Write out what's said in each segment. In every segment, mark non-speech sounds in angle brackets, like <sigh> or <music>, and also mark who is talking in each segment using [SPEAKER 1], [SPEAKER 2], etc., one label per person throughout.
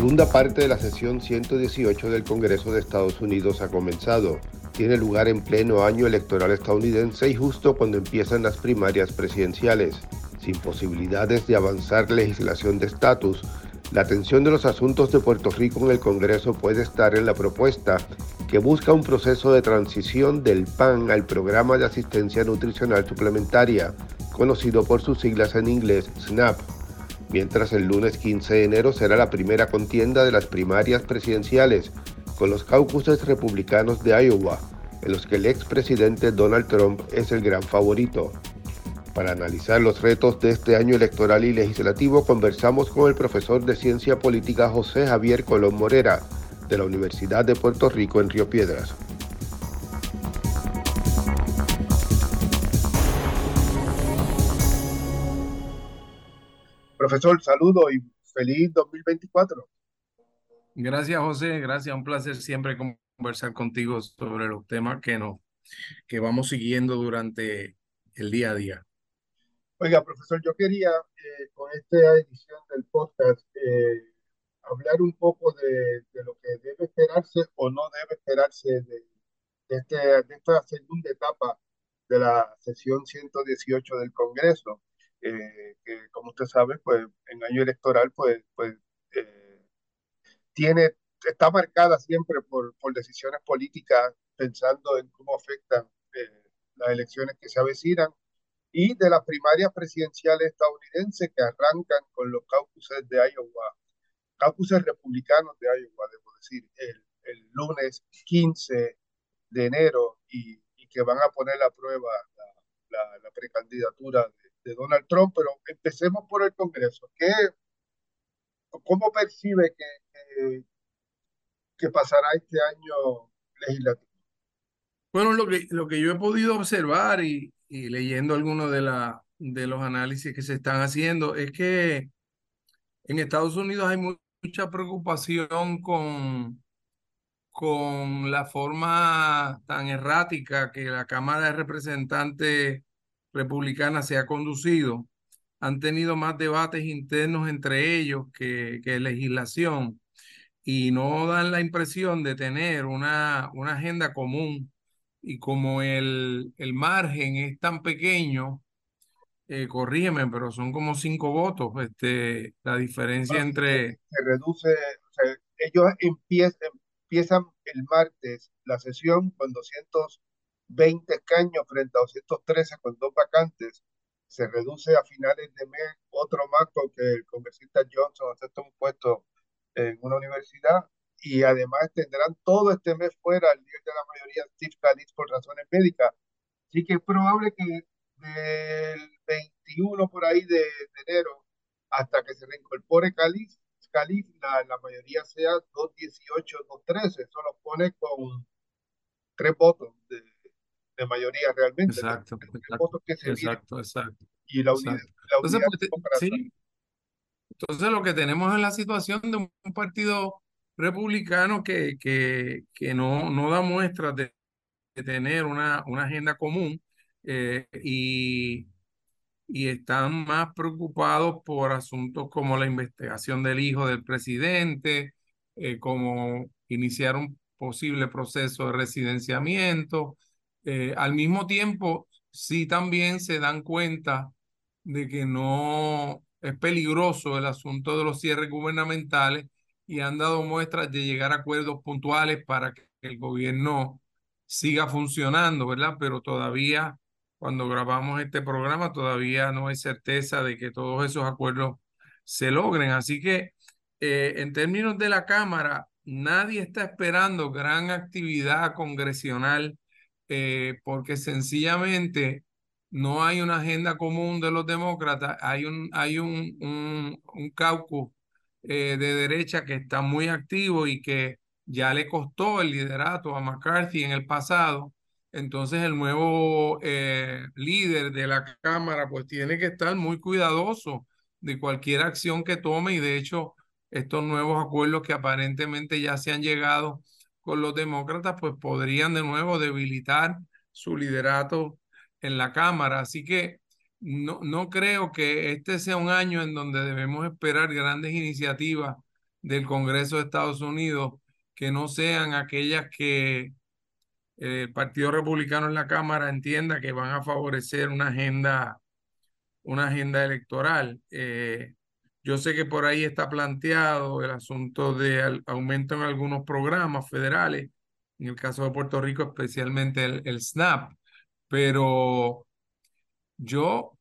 [SPEAKER 1] segunda parte de la sesión 118 del Congreso de Estados Unidos ha comenzado. Tiene lugar en pleno año electoral estadounidense y justo cuando empiezan las primarias presidenciales. Sin posibilidades de avanzar legislación de estatus, la atención de los asuntos de Puerto Rico en el Congreso puede estar en la propuesta que busca un proceso de transición del PAN al Programa de Asistencia Nutricional Suplementaria, conocido por sus siglas en inglés SNAP mientras el lunes 15 de enero será la primera contienda de las primarias presidenciales con los caucuses republicanos de Iowa, en los que el expresidente Donald Trump es el gran favorito. Para analizar los retos de este año electoral y legislativo, conversamos con el profesor de Ciencia Política José Javier Colón Morera, de la Universidad de Puerto Rico en Río Piedras. Profesor, saludo y feliz 2024.
[SPEAKER 2] Gracias, José. Gracias. Un placer siempre conversar contigo sobre los temas que, nos, que vamos siguiendo durante el día a día.
[SPEAKER 1] Oiga, profesor, yo quería eh, con esta edición del podcast eh, hablar un poco de, lo que debe esperarse o no debe esperarse de, este, de esta segunda etapa de la sesión 118 del Congreso. Eh, que como usted sabe, pues en año electoral, pues, pues eh, tiene, está marcada siempre por, por decisiones políticas, pensando en cómo afectan eh, las elecciones que se avecinan, y de las primarias presidenciales estadounidenses que arrancan con los caucuses de Iowa, caucuses republicanos de Iowa, debo decir, el, el lunes 15 de enero, y, y, que van a poner a prueba la, la, la precandidatura de de Donald Trump, pero empecemos por el Congreso. ¿Qué, ¿Cómo percibe que, que, pasará este año legislativo?
[SPEAKER 2] Bueno, lo que, lo que yo he podido observar y, y leyendo algunos de, de los análisis que se están haciendo es que en Estados Unidos hay mucha preocupación con, con la forma tan errática que la Cámara de Representantes republicana se ha conducido, han tenido más debates internos entre ellos que, que legislación y no dan la impresión de tener una, una agenda común. Y como el, el margen es tan pequeño, eh, corrígeme, pero son como cinco votos, este, la diferencia entre...
[SPEAKER 1] Se reduce, o sea, ellos empiezan, empiezan el martes la sesión con 200 20 escaños frente a 213 con dos vacantes. Se reduce a finales de mes otro más porque el congresista Johnson acepta un puesto en una universidad y además tendrán todo este mes fuera el líder de la mayoría, Steve Scalise, por razones médicas. Así que es probable que del 21 por ahí de, enero hasta que se reincorpore Scalise, la, la mayoría sea 218, 213. Eso lo pone con tres votos de, de mayoría realmente.
[SPEAKER 2] Exacto, exacto, exacto, exacto,
[SPEAKER 1] Y la unidad,
[SPEAKER 2] Entonces, pues, sí. Entonces lo que tenemos es la situación de un partido republicano que, que, que no, no da muestras de, tener una, una agenda común eh, y, y están más preocupados por asuntos como la investigación del hijo del presidente, eh, como iniciar un posible proceso de residenciamiento, eh, al mismo tiempo, sí también se dan cuenta de que no es peligroso el asunto de los cierres gubernamentales y han dado muestras de llegar a acuerdos puntuales para que el gobierno siga funcionando, ¿verdad? Pero todavía, cuando grabamos este programa, todavía no hay certeza de que todos esos acuerdos se logren. Así que, eh, en términos de la Cámara, nadie está esperando gran actividad congresional eh, porque sencillamente no hay una agenda común de los demócratas, hay un, hay un, un, un caucus eh, de derecha que está muy activo y que ya le costó el liderato a McCarthy en el pasado. Entonces el nuevo eh, líder de la Cámara pues tiene que estar muy cuidadoso de cualquier acción que tome y de hecho estos nuevos acuerdos que aparentemente ya se han llegado con los demócratas, pues podrían de nuevo debilitar su liderato en la Cámara. Así que no, no creo que este sea un año en donde debemos esperar grandes iniciativas del Congreso de Estados Unidos que no sean aquellas que el Partido Republicano en la Cámara entienda que van a favorecer una agenda, una agenda electoral. Eh, yo sé que por ahí está planteado el asunto de aumento en algunos programas federales, en el caso de Puerto Rico especialmente el, SNAP, pero yo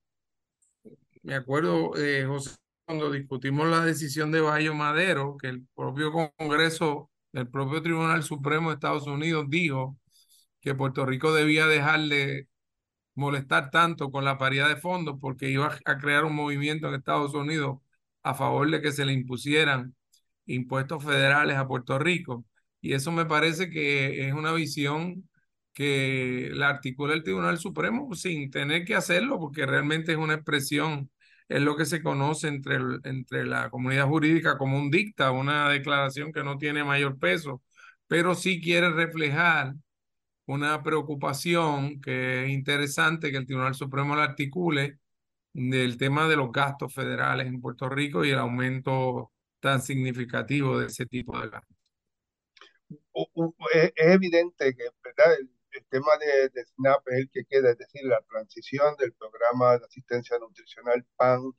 [SPEAKER 2] me acuerdo, eh, José, cuando discutimos la decisión de Bayo Madero, que el propio Congreso, el propio Tribunal Supremo de Estados Unidos dijo que Puerto Rico debía dejar de molestar tanto con la paridad de fondos porque iba a crear un movimiento en Estados Unidos a favor de que se le impusieran impuestos federales a Puerto Rico. Y eso me parece que es una visión que la articula el Tribunal Supremo sin tener que hacerlo, porque realmente es una expresión, es lo que se conoce entre, entre la comunidad jurídica como un dicta, una declaración que no tiene mayor peso, pero sí quiere reflejar una preocupación que es interesante que el Tribunal Supremo la articule del tema de los gastos federales en Puerto Rico y el aumento tan significativo de ese tipo de gastos.
[SPEAKER 1] Es evidente que ¿verdad? El, tema de, SNAP es el que queda, es decir, la transición del programa de asistencia nutricional PAN,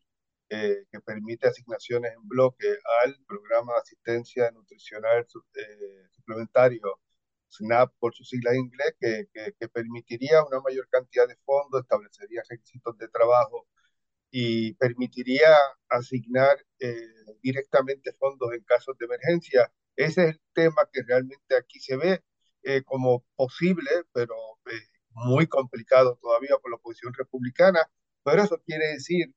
[SPEAKER 1] eh, que permite asignaciones en bloque, al programa de asistencia nutricional eh, suplementario SNAP por su sigla en inglés, que, que, permitiría una mayor cantidad de fondos, establecería requisitos de trabajo y permitiría asignar eh, directamente fondos en casos de emergencia. Ese es el tema que realmente aquí se ve eh, como posible, pero eh, muy complicado todavía por la oposición republicana. Pero eso quiere decir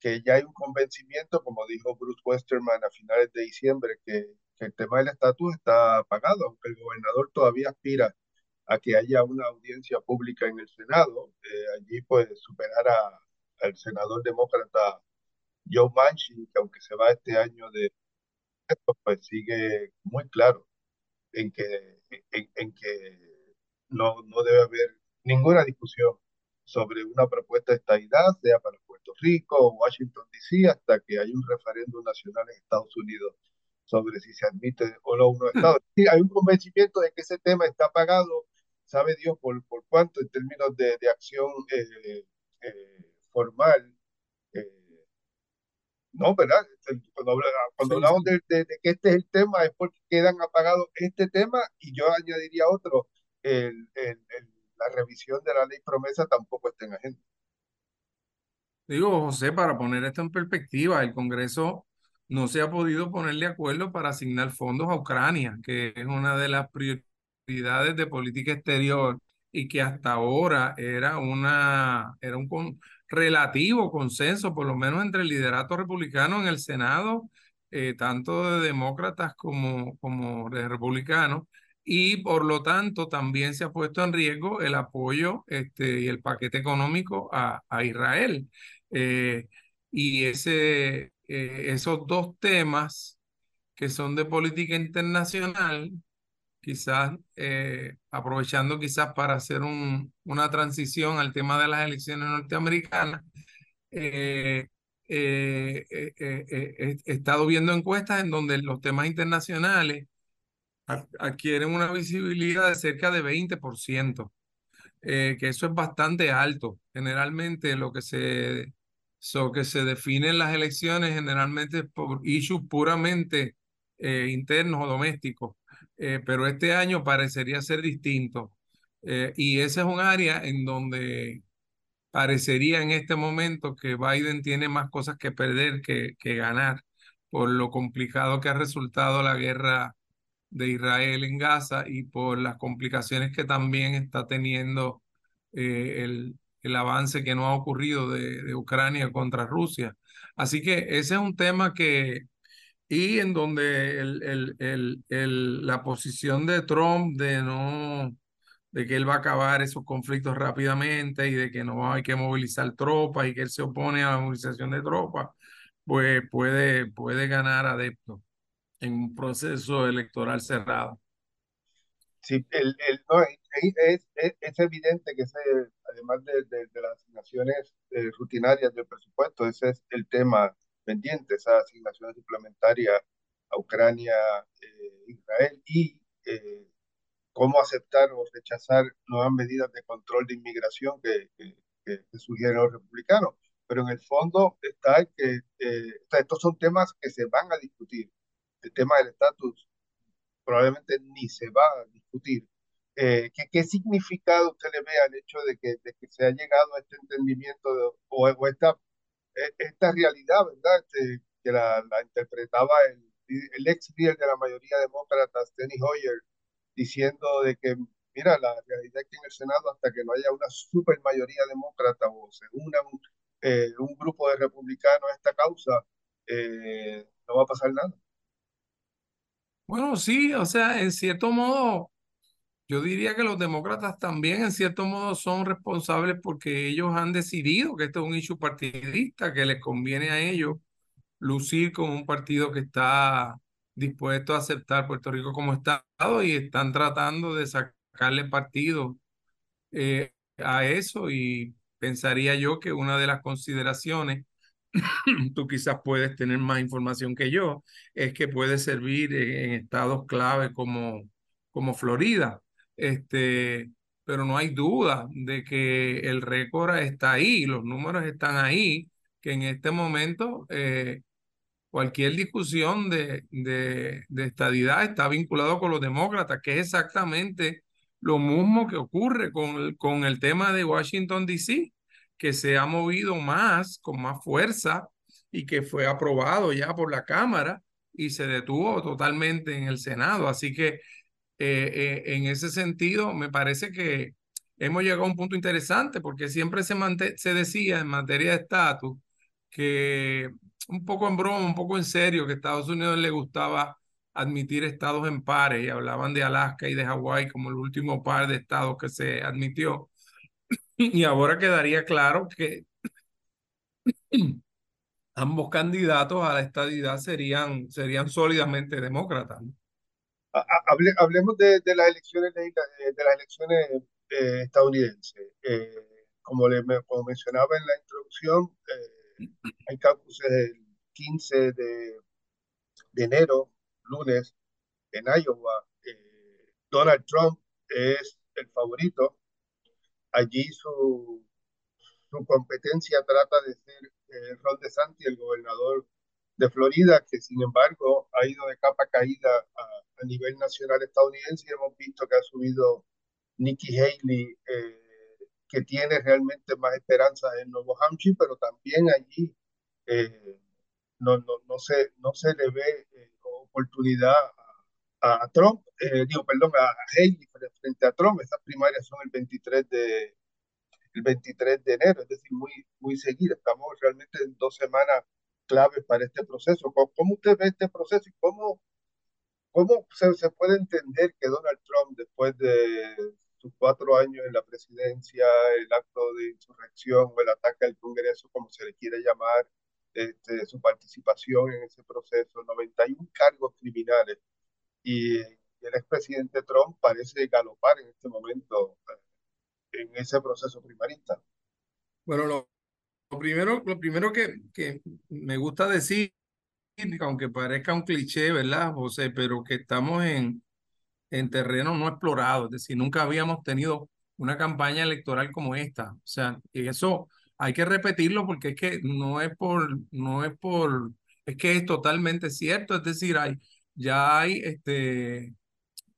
[SPEAKER 1] que ya hay un convencimiento, como dijo Bruce Westerman a finales de diciembre, que que el tema del estatus está apagado, aunque el gobernador todavía aspira a que haya una audiencia pública en el Senado, allí pues superar al senador demócrata Joe Manchin, que aunque se va este año de esto, pues sigue muy claro en que, en, en que no, no debe haber ninguna discusión sobre una propuesta de estabilidad, sea para Puerto Rico o Washington DC, hasta que haya un referéndum nacional en Estados Unidos sobre si se admite o no uno Estado. Sí, hay un convencimiento de que ese tema está pagado, sabe Dios por, por cuánto en términos de, de acción eh, eh, formal. Eh, no, ¿verdad? Cuando, cuando hablamos de, de, que este es el tema es porque quedan apagados este tema y yo añadiría otro, el, el, la revisión de la ley promesa tampoco está en agenda.
[SPEAKER 2] Digo, José, para poner esto en perspectiva, el Congreso no se ha podido poner de acuerdo para asignar fondos a Ucrania, que es una de las prioridades de política exterior y que hasta ahora era, una, era un relativo consenso, por lo menos entre el liderato republicano en el Senado, eh, tanto de demócratas como, como de republicanos, y por lo tanto también se ha puesto en riesgo el apoyo este, y el paquete económico a, a Israel. Eh, y ese, eh, esos dos temas que son de política internacional, quizás eh, aprovechando quizás para hacer un, una transición al tema de las elecciones norteamericanas, eh, he estado viendo encuestas en donde los temas internacionales adquieren una visibilidad de cerca de 20%, que eso es bastante alto. Generalmente lo que se So que se definen las elecciones generalmente por issues puramente eh, internos o domésticos, eh, pero este año parecería ser distinto. Eh, y ese es un área en donde parecería en este momento que Biden tiene más cosas que perder que, que ganar por lo complicado que ha resultado la guerra de Israel en Gaza y por las complicaciones que también está teniendo el, el avance que no ha ocurrido de, Ucrania contra Rusia. Así que ese es un tema que, y en donde el, el, el, la posición de Trump de no, de que él va a acabar esos conflictos rápidamente y de que no hay que movilizar tropas y que él se opone a la movilización de tropas, pues puede, puede ganar adeptos en un proceso electoral cerrado.
[SPEAKER 1] Sí, el, el, no, es, es, es, evidente que ese, además de, de, las asignaciones eh, rutinarias del presupuesto, ese es el tema pendiente, esas asignaciones suplementarias a Ucrania, eh, Israel y eh, cómo aceptar o rechazar nuevas medidas de control de inmigración que, que, que sugieren los republicanos. Pero en el fondo está que eh, estos son temas que se van a discutir. El tema del estatus probablemente ni se va a discutir. Eh, ¿qué, ¿qué, significado usted le ve al hecho de que, de que se ha llegado a este entendimiento de, o, o, esta, esta realidad, ¿verdad? Este, que la, interpretaba el, ex líder de la mayoría demócrata, Steny Hoyer, diciendo de que, mira, la realidad es que en el Senado, hasta que no haya una super mayoría demócrata o se una un, eh, un grupo de republicanos a esta causa, eh, no va a pasar nada.
[SPEAKER 2] Bueno, sí, o sea, en cierto modo, yo diría que los demócratas también en cierto modo son responsables porque ellos han decidido que este es un issue partidista, que les conviene a ellos lucir como un partido que está dispuesto a aceptar Puerto Rico como Estado y están tratando de sacarle partido eh, a eso y pensaría yo que una de las consideraciones, <clears throat> tú quizás puedes tener más información que yo, es que puede servir en, estados clave como, como Florida. Este, pero no hay duda de que el récord está ahí, los números están ahí, que en este momento eh, cualquier discusión de, de, de, estadidad está vinculado con los demócratas, que es exactamente lo mismo que ocurre con con el tema de Washington, D.C., que se ha movido más, con más fuerza, y que fue aprobado ya por la Cámara y se detuvo totalmente en el Senado. Así que eh, eh, en ese sentido, me parece que hemos llegado a un punto interesante, porque siempre se, decía en materia de estatus que un poco en broma, un poco en serio, que a Estados Unidos le gustaba admitir estados en pares y hablaban de Alaska y de Hawái como el último par de estados que se admitió. <clears throat> Y ahora quedaría claro que ambos candidatos a la estadidad serían, serían sólidamente demócratas.
[SPEAKER 1] Hable, hablemos de, de, las elecciones de, de las elecciones eh, estadounidenses. Eh, como, le, como mencionaba en la introducción, eh, hay caucuses el 15 de, de enero, lunes, en Iowa. Eh, Donald Trump es el favorito. Allí su, su competencia trata de ser eh, Ron DeSantis, el gobernador de Florida, que sin embargo ha ido de capa caída a, a nivel nacional estadounidense y hemos visto que ha subido Nikki Haley, eh, que tiene realmente más esperanza en Nuevo Hampshire, pero también allí eh, no, no, no, se, no se le ve eh, oportunidad a, a Trump, eh, digo, perdón, a Haley frente a Trump. Estas primarias son el 23 de, el 23 de enero, es decir, muy, muy seguida. Estamos realmente en dos semanas claves para este proceso. ¿Cómo, cómo usted ve este proceso y cómo, cómo se, se, puede entender que Donald Trump, después de sus cuatro años en la presidencia, el acto de insurrección o el ataque al Congreso, como se le quiere llamar, este, su participación en ese proceso, 91 cargos criminales, y el expresidente Trump parece galopar en este momento eh, en ese proceso primarista.
[SPEAKER 2] Bueno, lo, lo primero, lo primero que, que, me gusta decir, aunque parezca un cliché, ¿verdad, José? Pero que estamos en, en terreno no explorado, es decir, nunca habíamos tenido una campaña electoral como esta. O sea, y eso hay que repetirlo porque es que no es por, no es por, es que es totalmente cierto, es decir, hay, ya hay este,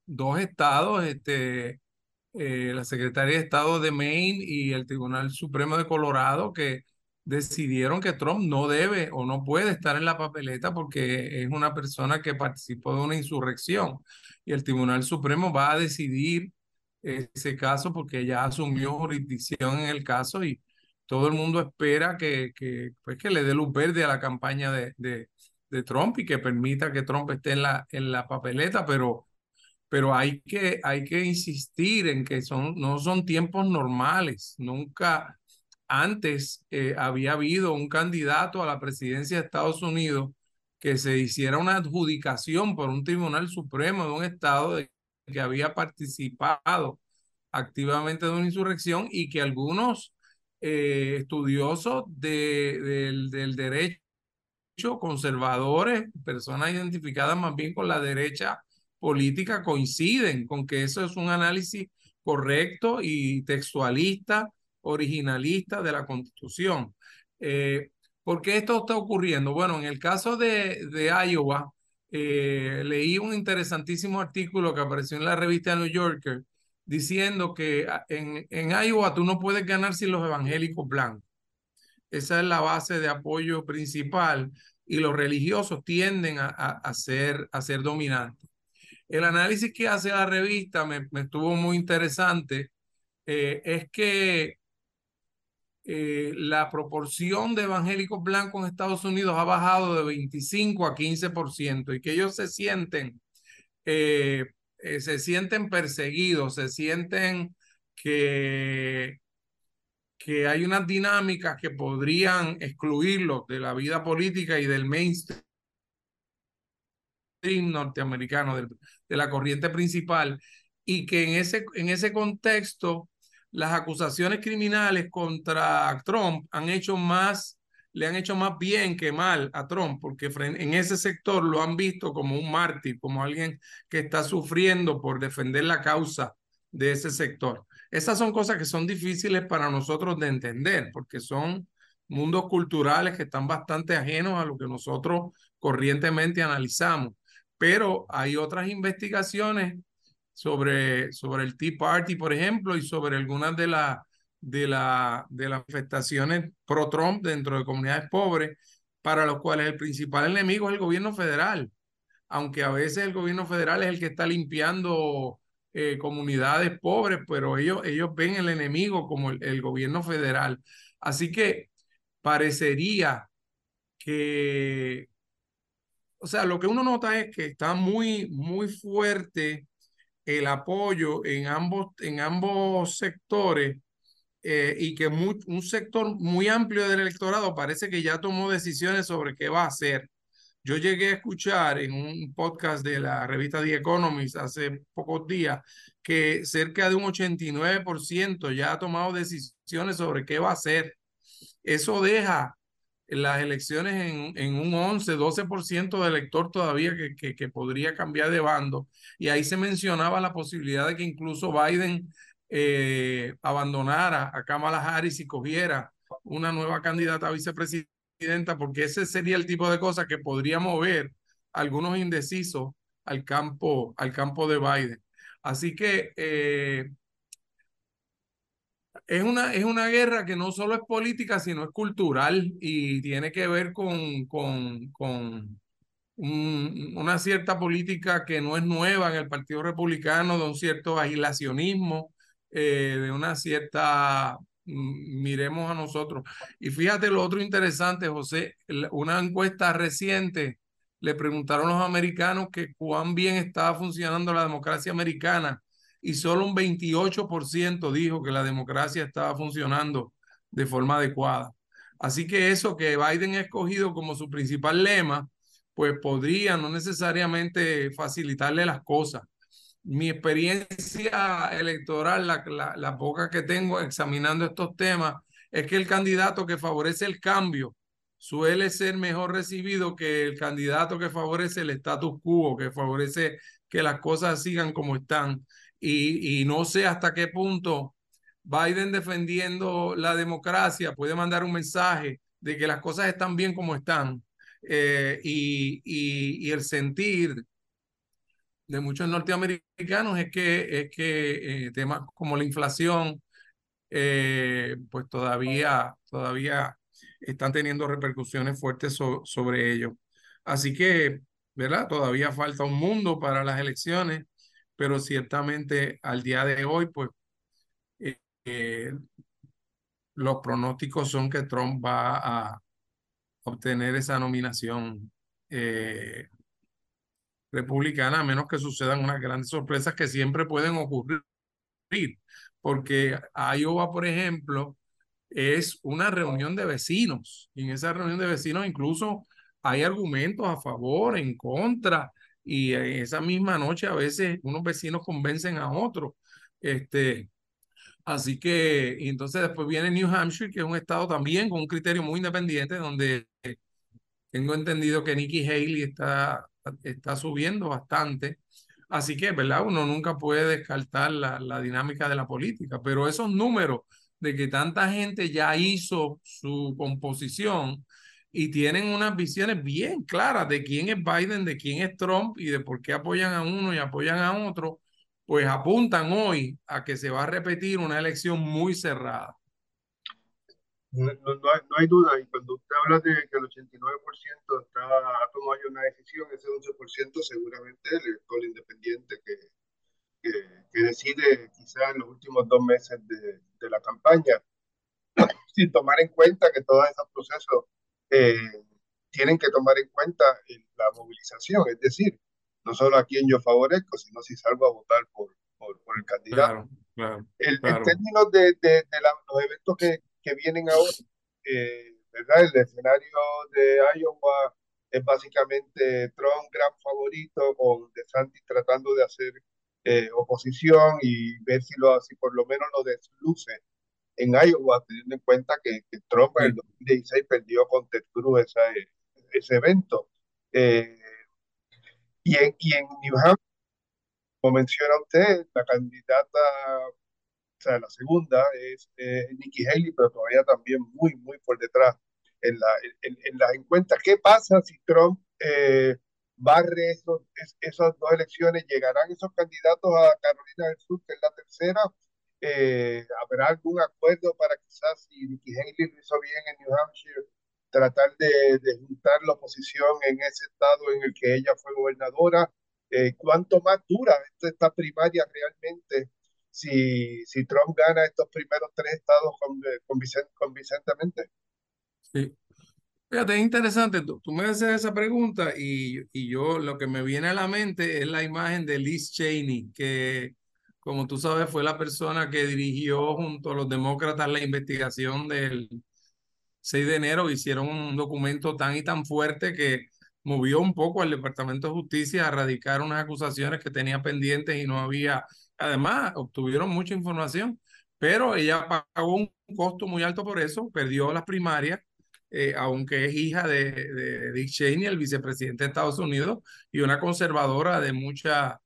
[SPEAKER 2] dos estados, este, eh, la Secretaría de Estado de Maine y el Tribunal Supremo de Colorado que decidieron que Trump no debe o no puede estar en la papeleta porque es una persona que participó de una insurrección y el Tribunal Supremo va a decidir ese caso porque ya asumió jurisdicción en el caso y todo el mundo espera que, que, pues que le dé luz verde a la campaña de, de, de, Trump y que permita que Trump esté en la, en la papeleta, pero, pero hay, que, hay que insistir en que son, no son tiempos normales. Nunca antes eh, había habido un candidato a la presidencia de Estados Unidos que se hiciera una adjudicación por un tribunal supremo de un estado que había participado activamente de una insurrección y que algunos eh, estudiosos de, del, del derecho conservadores, personas identificadas más bien con la derecha política, coinciden con que eso es un análisis correcto y textualista, originalista de la Constitución. Eh, ¿Por qué esto está ocurriendo? Bueno, en el caso de, de Iowa, eh, leí un interesantísimo artículo que apareció en la revista New Yorker diciendo que en, en Iowa tú no puedes ganar sin los evangélicos blancos. Esa es la base de apoyo principal y los religiosos tienden a, a, ser, a ser dominantes. El análisis que hace la revista me, me estuvo muy interesante. Eh, es que eh, la proporción de evangélicos blancos en Estados Unidos ha bajado de 25 a 15% y que ellos se sienten, eh, se sienten perseguidos, se sienten que que hay unas dinámicas que podrían excluirlos de la vida política y del mainstream norteamericano, de, de la corriente principal, y que en ese, en ese contexto las acusaciones criminales contra Trump han hecho más, le han hecho más bien que mal a Trump, porque en ese sector lo han visto como un mártir, como alguien que está sufriendo por defender la causa de ese sector. Esas son cosas que son difíciles para nosotros de entender, porque son mundos culturales que están bastante ajenos a lo que nosotros corrientemente analizamos. Pero hay otras investigaciones sobre, sobre el Tea Party, por ejemplo, y sobre algunas de, la, de, la, de las manifestaciones pro-Trump dentro de comunidades pobres, para los cuales el principal enemigo es el gobierno federal, aunque a veces el gobierno federal es el que está limpiando eh, comunidades pobres, pero ellos, ellos ven el enemigo como el, el gobierno federal. Así que parecería que, o sea, lo que uno nota es que está muy, muy fuerte el apoyo en ambos, en ambos sectores eh, y que un sector muy amplio del electorado parece que ya tomó decisiones sobre qué va a hacer. Yo llegué a escuchar en un podcast de la revista The Economist hace pocos días que cerca de un 89% ya ha tomado decisiones sobre qué va a hacer. Eso deja las elecciones en, en un 11, 12% del elector todavía que, que, que, podría cambiar de bando. Y ahí se mencionaba la posibilidad de que incluso Biden eh, abandonara a Kamala Harris y cogiera una nueva candidata a vicepresidenta porque ese sería el tipo de cosas que podría mover algunos indecisos al campo, al campo de Biden. Así que eh, es, una, es una guerra que no solo es política, sino es cultural y tiene que ver con, con, con un, una cierta política que no es nueva en el Partido Republicano, de un cierto agilacionismo, eh, de una cierta miremos a nosotros. Y fíjate lo otro interesante, José, una encuesta reciente le preguntaron a los americanos que cuán bien estaba funcionando la democracia americana y solo un 28% dijo que la democracia estaba funcionando de forma adecuada. Así que eso que Biden ha escogido como su principal lema, pues podría no necesariamente facilitarle las cosas mi experiencia electoral, la, la, la, poca que tengo examinando estos temas, es que el candidato que favorece el cambio suele ser mejor recibido que el candidato que favorece el status quo, que favorece que las cosas sigan como están. Y, no sé hasta qué punto Biden defendiendo la democracia puede mandar un mensaje de que las cosas están bien como están. Eh, y, el sentir de muchos norteamericanos es que, es que eh, temas como la inflación, eh, pues todavía, todavía están teniendo repercusiones fuertes sobre ello. Así que, ¿verdad? Todavía falta un mundo para las elecciones, pero ciertamente al día de hoy, pues eh, los pronósticos son que Trump va a obtener esa nominación republicana, a menos que sucedan unas grandes sorpresas que siempre pueden ocurrir. Porque Iowa, por ejemplo, es una reunión de vecinos. Y en esa reunión de vecinos incluso hay argumentos a favor, en contra. Y esa misma noche a veces unos vecinos convencen a otros. Este, así que, entonces después viene New Hampshire, que es un estado también con un criterio muy independiente, donde Tengo entendido que Nikki Haley está, está subiendo bastante. Así que, ¿verdad? Uno nunca puede descartar la, la dinámica de la política, pero esos números de que tanta gente ya hizo su composición y tienen unas visiones bien claras de quién es Biden, de quién es Trump y de por qué apoyan a uno y apoyan a otro, pues apuntan hoy a que se va a repetir una elección muy cerrada.
[SPEAKER 1] No, no, hay, no, hay, duda, y cuando usted habla de que el 89% está, ha tomado una decisión, ese 11% seguramente el elector independiente que, que, que, decide quizás en los últimos dos meses de, de, la campaña, <clears throat> sin tomar en cuenta que todos esos procesos eh, tienen que tomar en cuenta la movilización, es decir, no solo a quien yo favorezco, sino si salgo a votar por, por, por el candidato.
[SPEAKER 2] Claro, claro,
[SPEAKER 1] el,
[SPEAKER 2] claro.
[SPEAKER 1] En términos de, de, de la, los eventos que, que vienen ahora, eh, ¿verdad? El escenario de Iowa es básicamente Trump gran favorito, con DeSantis tratando de hacer eh, oposición y ver si, lo, si por lo menos lo desluce en Iowa, teniendo en cuenta que, que Trump en el 2016 perdió con Ted Cruz esa, ese evento. Eh, y, en, y en New Hampshire, como menciona usted, la candidata o sea, la segunda es eh, Nikki Haley, pero todavía también muy, muy por detrás en, la, en, en las encuestas. ¿Qué pasa si Trump eh, barre esos, es, esas dos elecciones? ¿Llegarán esos candidatos a Carolina del Sur, que es la tercera? Eh, ¿Habrá algún acuerdo para quizás, si Nikki Haley lo hizo bien en New Hampshire, tratar de, de juntar la oposición en ese estado en el que ella fue gobernadora? Eh, ¿Cuánto más dura esta, primaria realmente? si, si Trump gana estos primeros tres estados convincentemente.
[SPEAKER 2] Sí. Fíjate, es interesante, tú, tú, me haces esa pregunta y, y yo lo que me viene a la mente es la imagen de Liz Cheney, que como tú sabes fue la persona que dirigió junto a los demócratas la investigación del 6 de enero, hicieron un documento tan y tan fuerte que movió un poco al Departamento de Justicia a radicar unas acusaciones que tenía pendientes y no había. Además, obtuvieron mucha información, pero ella pagó un costo muy alto por eso, perdió las primarias, eh, aunque es hija de, de, Dick Cheney, el vicepresidente de Estados Unidos, y una conservadora de, mucha,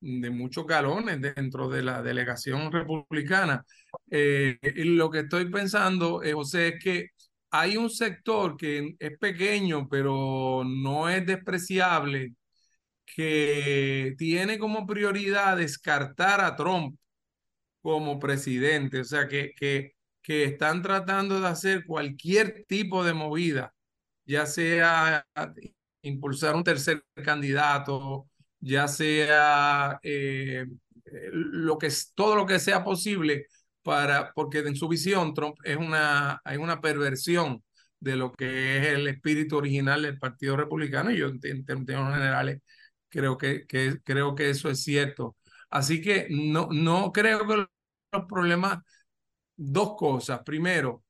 [SPEAKER 2] de muchos galones dentro de la delegación republicana. Eh, y lo que estoy pensando, eh, José, es que hay un sector que es pequeño, pero no es despreciable, que tiene como prioridad descartar a Trump como presidente, o sea, que, que, que están tratando de hacer cualquier tipo de movida, ya sea impulsar un tercer candidato, ya sea eh, lo que todo lo que sea posible para porque en su visión Trump es una hay una perversión de lo que es el espíritu original del Partido Republicano y yo en términos generales Creo que, que, creo que eso es cierto. Así que no, no creo que los problemas, dos cosas. Primero,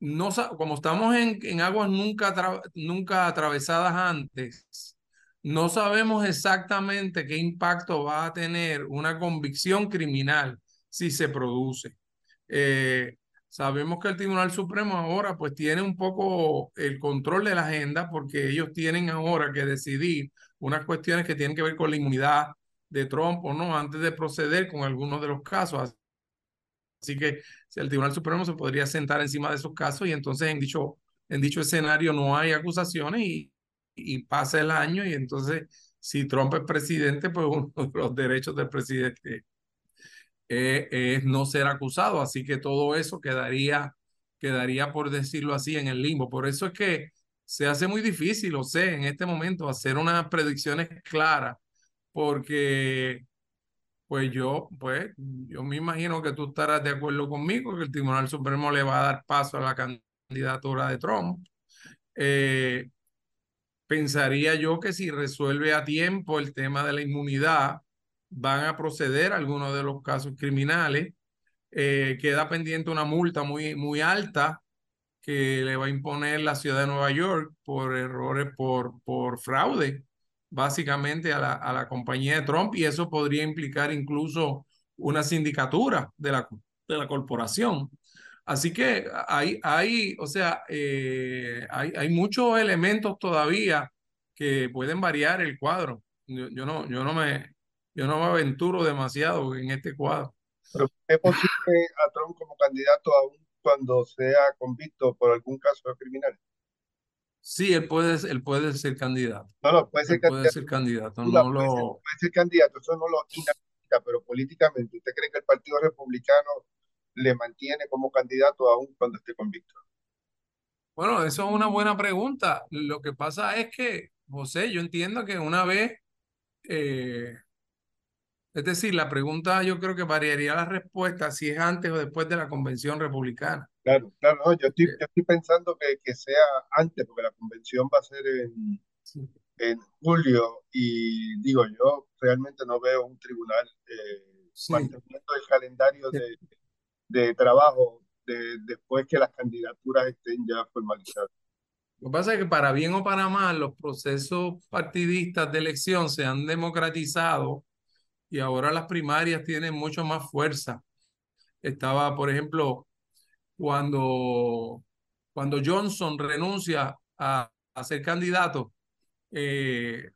[SPEAKER 2] no, como estamos en, en aguas nunca, nunca atravesadas antes, no sabemos exactamente qué impacto va a tener una convicción criminal si se produce. Eh, sabemos que el Tribunal Supremo ahora pues tiene un poco el control de la agenda porque ellos tienen ahora que decidir unas cuestiones que tienen que ver con la inmunidad de Trump o no antes de proceder con algunos de los casos. Así que el Tribunal Supremo se podría sentar encima de esos casos y entonces en dicho, en dicho escenario no hay acusaciones y, y pasa el año y entonces si Trump es presidente, pues uno de los derechos del presidente es, es no ser acusado. Así que todo eso quedaría, quedaría, por decirlo así, en el limbo. Por eso es que se hace muy difícil, lo sé, en este momento hacer unas predicciones claras, porque pues yo, pues, yo me imagino que tú estarás de acuerdo conmigo que el Tribunal Supremo le va a dar paso a la candidatura de Trump. Eh, pensaría yo que si resuelve a tiempo el tema de la inmunidad, van a proceder algunos de los casos criminales. Eh, queda pendiente una multa muy, muy alta que le va a imponer la ciudad de Nueva York por errores, por, por fraude, básicamente a la, a la compañía de Trump, y eso podría implicar incluso una sindicatura de la, de la corporación. Así que hay, hay o sea, eh, hay, hay muchos elementos todavía que pueden variar el cuadro. Yo, yo no, yo no me, yo no me aventuro demasiado en este cuadro.
[SPEAKER 1] Pero ¿es posible a Trump como candidato aún cuando sea convicto por algún caso criminal?
[SPEAKER 2] Sí, él puede, él puede ser candidato.
[SPEAKER 1] No, no, puede ser
[SPEAKER 2] Él puede
[SPEAKER 1] candidato.
[SPEAKER 2] ser candidato. No
[SPEAKER 1] puede ser,
[SPEAKER 2] lo,
[SPEAKER 1] puede ser candidato, eso no lo inhabilita, pero políticamente, ¿usted cree que el Partido Republicano le mantiene como candidato aún cuando esté convicto?
[SPEAKER 2] bueno, eso es una buena pregunta. Lo que pasa es que, José, yo entiendo que una vez, eh, es decir, la pregunta yo creo que variaría la respuesta si es antes o después de la convención republicana.
[SPEAKER 1] Claro, claro, no, yo estoy,
[SPEAKER 2] Eh,
[SPEAKER 1] yo estoy pensando que, que sea antes, porque la convención va a ser en,
[SPEAKER 2] sí,
[SPEAKER 1] en julio y digo, yo realmente no veo un tribunal eh,
[SPEAKER 2] sí.
[SPEAKER 1] manteniendo el calendario de, de trabajo de, después que las candidaturas estén ya formalizadas.
[SPEAKER 2] Lo que pasa es que para bien o para mal, los procesos partidistas de elección se han democratizado y ahora las primarias tienen mucho más fuerza. Estaba, por ejemplo, cuando, cuando Johnson renuncia a, ser candidato, eh,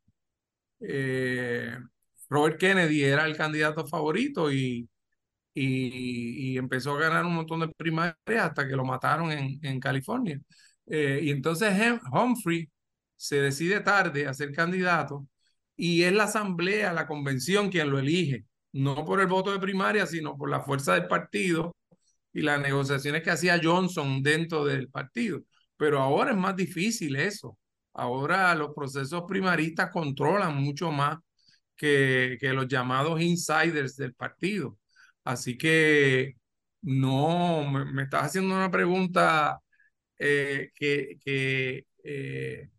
[SPEAKER 2] eh, Robert Kennedy era el candidato favorito y, y, empezó a ganar un montón de primarias hasta que lo mataron en, California. Eh, y entonces Humphrey se decide tarde a ser candidato y es la asamblea, la convención quien lo elige, no por el voto de primaria, sino por la fuerza del partido y las negociaciones que hacía Johnson dentro del partido. Pero ahora es más difícil eso. Ahora los procesos primaristas controlan mucho más que, que los llamados insiders del partido. Así que no, me, me estás haciendo una pregunta eh, que, que eh,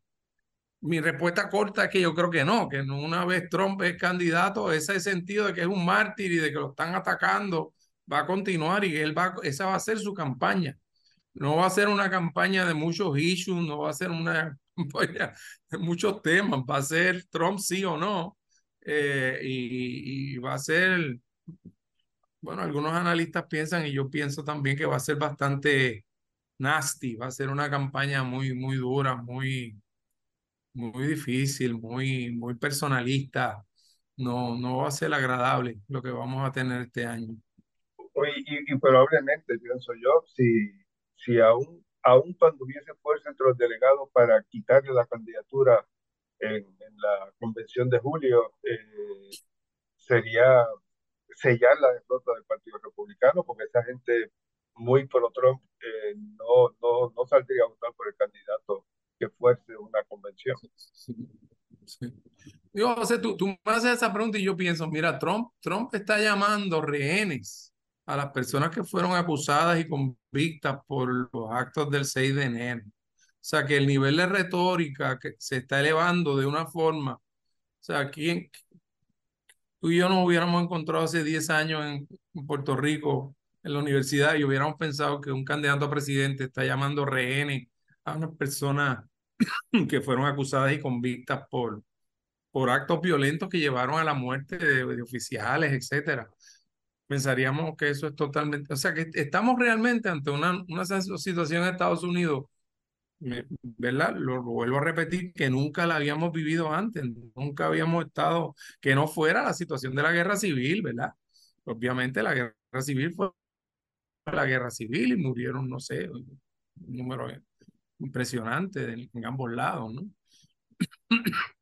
[SPEAKER 2] mi respuesta corta es que yo creo que no, que no una vez Trump es candidato, ese sentido de que es un mártir y de que lo están atacando va a continuar y él va, esa va a ser su campaña. No va a ser una campaña de muchos issues, no va a ser una <laughs> campaña de muchos temas, va a ser Trump sí o no. eh, y, y va a ser, bueno, algunos analistas piensan y yo pienso también que va a ser bastante nasty, va a ser una campaña muy, muy dura, muy, muy difícil, muy, muy personalista. No, no va a ser agradable lo que vamos a tener este año.
[SPEAKER 1] Y, y, probablemente, pienso yo, si, si aún, aún cuando hubiese fuerza entre los delegados para quitarle la candidatura en, en la convención de julio, eh, sería sellar la derrota del Partido Republicano, porque esa gente muy pro Trump eh, no, no, no saldría a votar por el candidato que fuerce una convención.
[SPEAKER 2] Sí, sí. Digo, José, tú, tú me haces esa pregunta y yo pienso, mira, Trump, Trump está llamando rehenes a las personas que fueron acusadas y convictas por los actos del 6 de enero. O sea, que el nivel de retórica que se está elevando de una forma, o sea, ¿quién, tú y yo nos hubiéramos encontrado hace 10 años en, Puerto Rico, en la universidad, y hubiéramos pensado que un candidato a presidente está llamando rehenes a unas personas <clears throat> que fueron acusadas y convictas por, por actos violentos que llevaron a la muerte de, de oficiales, etcétera. Pensaríamos que eso es totalmente, o sea, que estamos realmente ante una, una situación en Estados Unidos, ¿verdad? Lo, vuelvo a repetir, que nunca la habíamos vivido antes, nunca habíamos estado, que no fuera la situación de la guerra civil, ¿verdad? Obviamente la guerra civil fue la guerra civil y murieron, no sé, un número impresionante en, ambos lados, ¿no?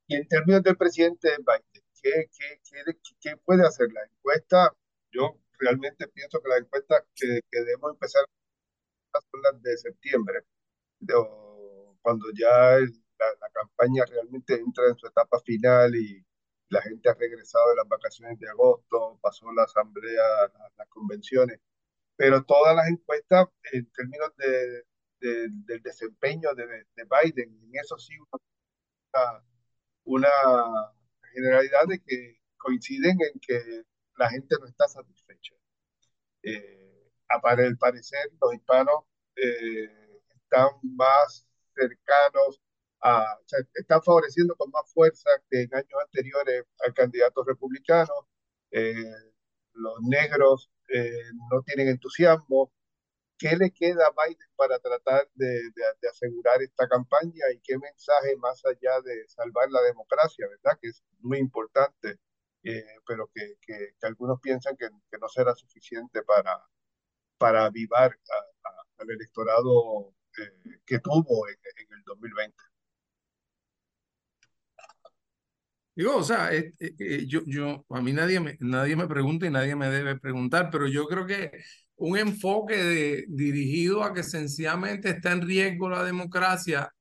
[SPEAKER 1] Y en términos del presidente Biden, ¿qué, qué, qué, qué puede hacer la encuesta? Yo realmente pienso que la encuesta que, que debemos empezar son las de septiembre, de, cuando ya el, la, la, campaña realmente entra en su etapa final y la gente ha regresado de las vacaciones de agosto, pasó la asamblea, las, las convenciones, pero todas las encuestas en términos de, de, del desempeño de, de, Biden, en eso sí una, una generalidad de que coinciden en que la gente no está satisfecha. Eh, para el parecer, los hispanos eh, están más cercanos a, o sea, están favoreciendo con más fuerza que en años anteriores al candidato republicano. Eh, los negros eh, no tienen entusiasmo. ¿qué le queda a Biden para tratar de, de, asegurar esta campaña y qué mensaje más allá de salvar la democracia, ¿verdad? Que es muy importante, eh, pero que, que, algunos piensan que, que, no será suficiente para, para avivar al electorado eh, que tuvo en, en el 2020.
[SPEAKER 2] Digo, o sea, eh, eh, yo, yo, a mí nadie me, nadie me pregunta y nadie me debe preguntar, pero yo creo que un enfoque de, dirigido a que sencillamente está en riesgo la democracia,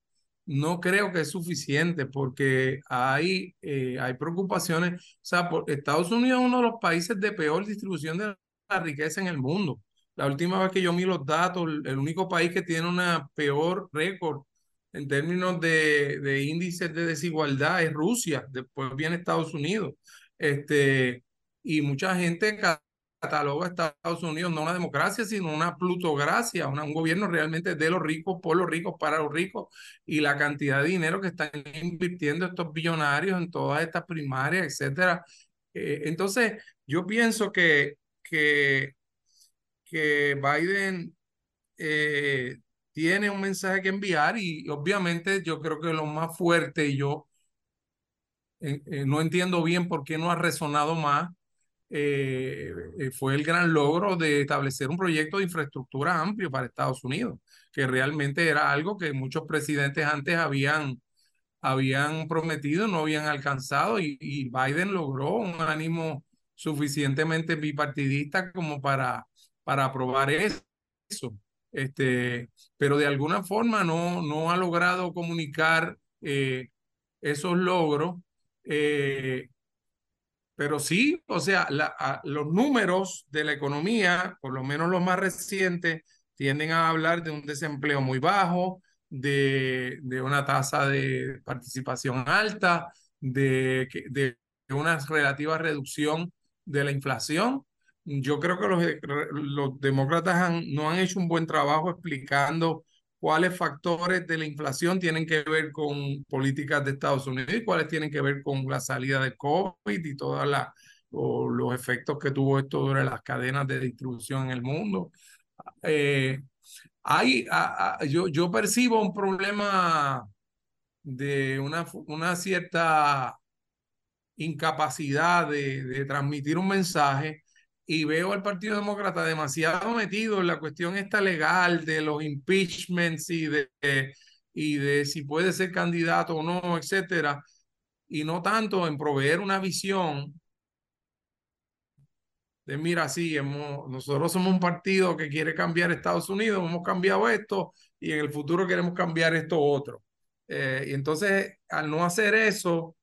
[SPEAKER 2] no creo que es suficiente porque hay, eh, hay preocupaciones. O sea, por, Estados Unidos es uno de los países de peor distribución de la riqueza en el mundo. La última vez que yo vi los datos, el único país que tiene una peor récord en términos de, de, índices de desigualdad es Rusia, después viene Estados Unidos. Este, y mucha gente cataloga a Estados Unidos no una democracia, sino una plutocracia, una, un gobierno realmente de los ricos, por los ricos, para los ricos, y la cantidad de dinero que están invirtiendo estos billonarios en todas estas primarias, etcétera. Eh, entonces, yo pienso que, que, que Biden eh, tiene un mensaje que enviar y, obviamente yo creo que lo más fuerte y yo eh, eh, no entiendo bien por qué no ha resonado más fue el gran logro de establecer un proyecto de infraestructura amplio para Estados Unidos, que realmente era algo que muchos presidentes antes habían, habían prometido, no habían alcanzado y Biden logró un ánimo suficientemente bipartidista como para, para aprobar eso este, pero de alguna forma no, no ha logrado comunicar eh, esos logros. Eh, pero sí, o sea, los números de la economía, por lo menos los más recientes, tienden a hablar de un desempleo muy bajo, de, de una tasa de participación alta, de, de una relativa reducción de la inflación yo creo que los, los demócratas no han hecho un buen trabajo explicando cuáles factores de la inflación tienen que ver con políticas de Estados Unidos y cuáles tienen que ver con la salida de COVID y todos los efectos que tuvo esto sobre las cadenas de distribución en el mundo. Eh, hay, yo, yo percibo un problema de una, una cierta incapacidad de, de transmitir un mensaje y veo al Partido Demócrata demasiado metido en la cuestión esta legal de los impeachments y de, y de si puede ser candidato o no, etcétera, y no tanto en proveer una visión de mira, sí, hemos, nosotros somos un partido que quiere cambiar Estados Unidos, hemos cambiado esto y en el futuro queremos cambiar esto otro. Eh, y entonces, al no hacer eso,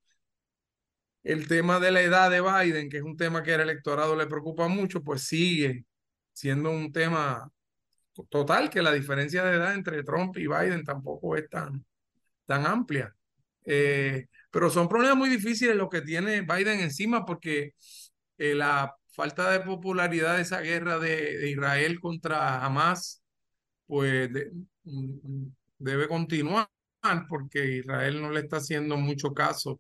[SPEAKER 2] el tema de la edad de Biden, que es un tema que al electorado le preocupa mucho, pues sigue siendo un tema total, que la diferencia de edad entre Trump y Biden tampoco es tan, tan amplia. Eh, pero son problemas muy difíciles los que tiene Biden encima porque eh, la falta de popularidad de esa guerra de, Israel contra Hamas, pues mm, debe continuar porque Israel no le está haciendo mucho caso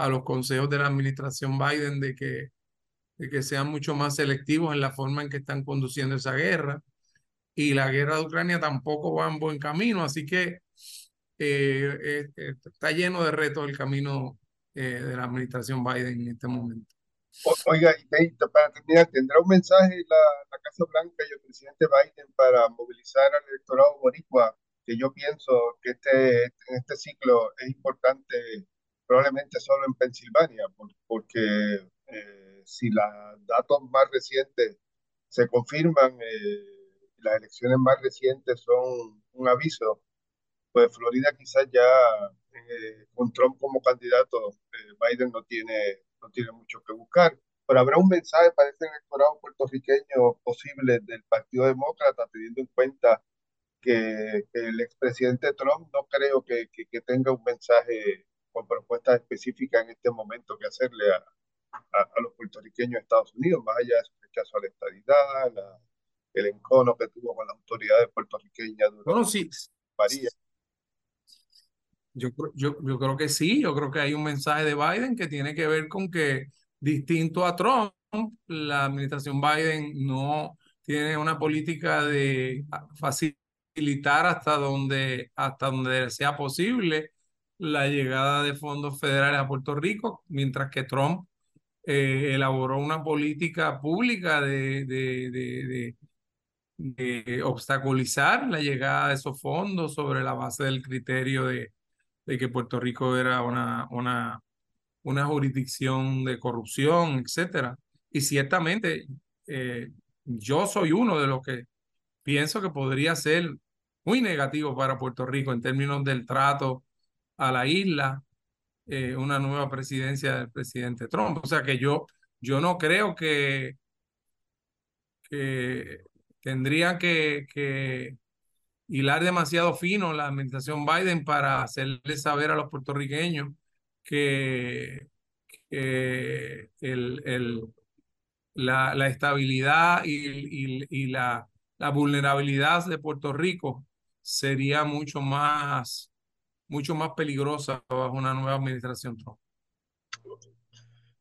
[SPEAKER 2] a los consejos de la administración Biden de que, de que sean mucho más selectivos en la forma en que están conduciendo esa guerra. Y la guerra de Ucrania tampoco va en buen camino, así que eh, eh, eh, está lleno de retos el camino de la administración Biden en este momento.
[SPEAKER 1] oiga, para terminar, ¿tendrá un mensaje la, la, Casa Blanca y el presidente Biden para movilizar al electorado boricua? Que yo pienso que este, en este ciclo es importante probablemente solo en Pensilvania, porque eh, si los datos más recientes se confirman, eh, las elecciones más recientes son un aviso, pues Florida quizás ya eh, con Trump como candidato, Biden no tiene, no tiene mucho que buscar. Pero habrá un mensaje para este electorado puertorriqueño posible del Partido Demócrata, teniendo en cuenta que, el expresidente Trump no creo que, que tenga un mensaje con propuestas específicas en este momento que hacerle a, a, los puertorriqueños de Estados Unidos, más allá de su rechazo a la estadidad, el encono que tuvo con las autoridades puertorriqueñas durante
[SPEAKER 2] bueno, sí. María. Yo, yo, yo creo que sí, yo creo que hay un mensaje de Biden que tiene que ver con que, distinto a Trump, la administración Biden no tiene una política de facilitar hasta donde, hasta donde sea posible la llegada de fondos federales a Puerto Rico, mientras que Trump eh, elaboró una política pública de, de, de, obstaculizar la llegada de esos fondos sobre la base del criterio de, que Puerto Rico era una, una, una jurisdicción de corrupción, etcétera. Y ciertamente eh, yo soy uno de los que pienso que podría ser muy negativo para Puerto Rico en términos del trato a la isla, eh, una nueva presidencia del presidente Trump. O sea que yo, yo no creo que, que tendría que, hilar demasiado fino la administración Biden para hacerle saber a los puertorriqueños que, el, el, la, la estabilidad y, y, la, la, vulnerabilidad de Puerto Rico sería mucho más, mucho más peligrosa bajo una nueva administración Trump.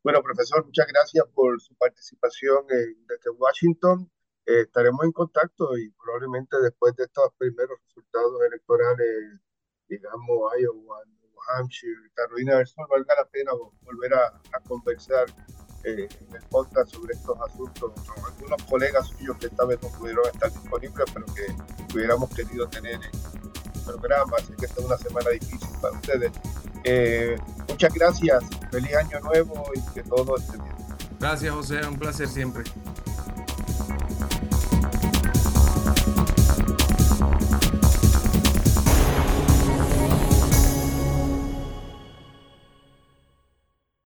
[SPEAKER 1] Bueno, profesor, muchas gracias por su participación desde Washington. Eh, estaremos en contacto y probablemente después de estos primeros resultados electorales, digamos, Iowa, New Hampshire, Carolina del Sur, valga la pena volver a, a conversar eh, en el podcast sobre estos asuntos con algunos colegas suyos que esta vez no pudieron estar disponibles, pero que hubiéramos querido tener en el programa. Así que esta es una semana difícil para ustedes. Eh, muchas gracias, feliz año nuevo y que todo esté bien.
[SPEAKER 2] Gracias, José, un placer siempre.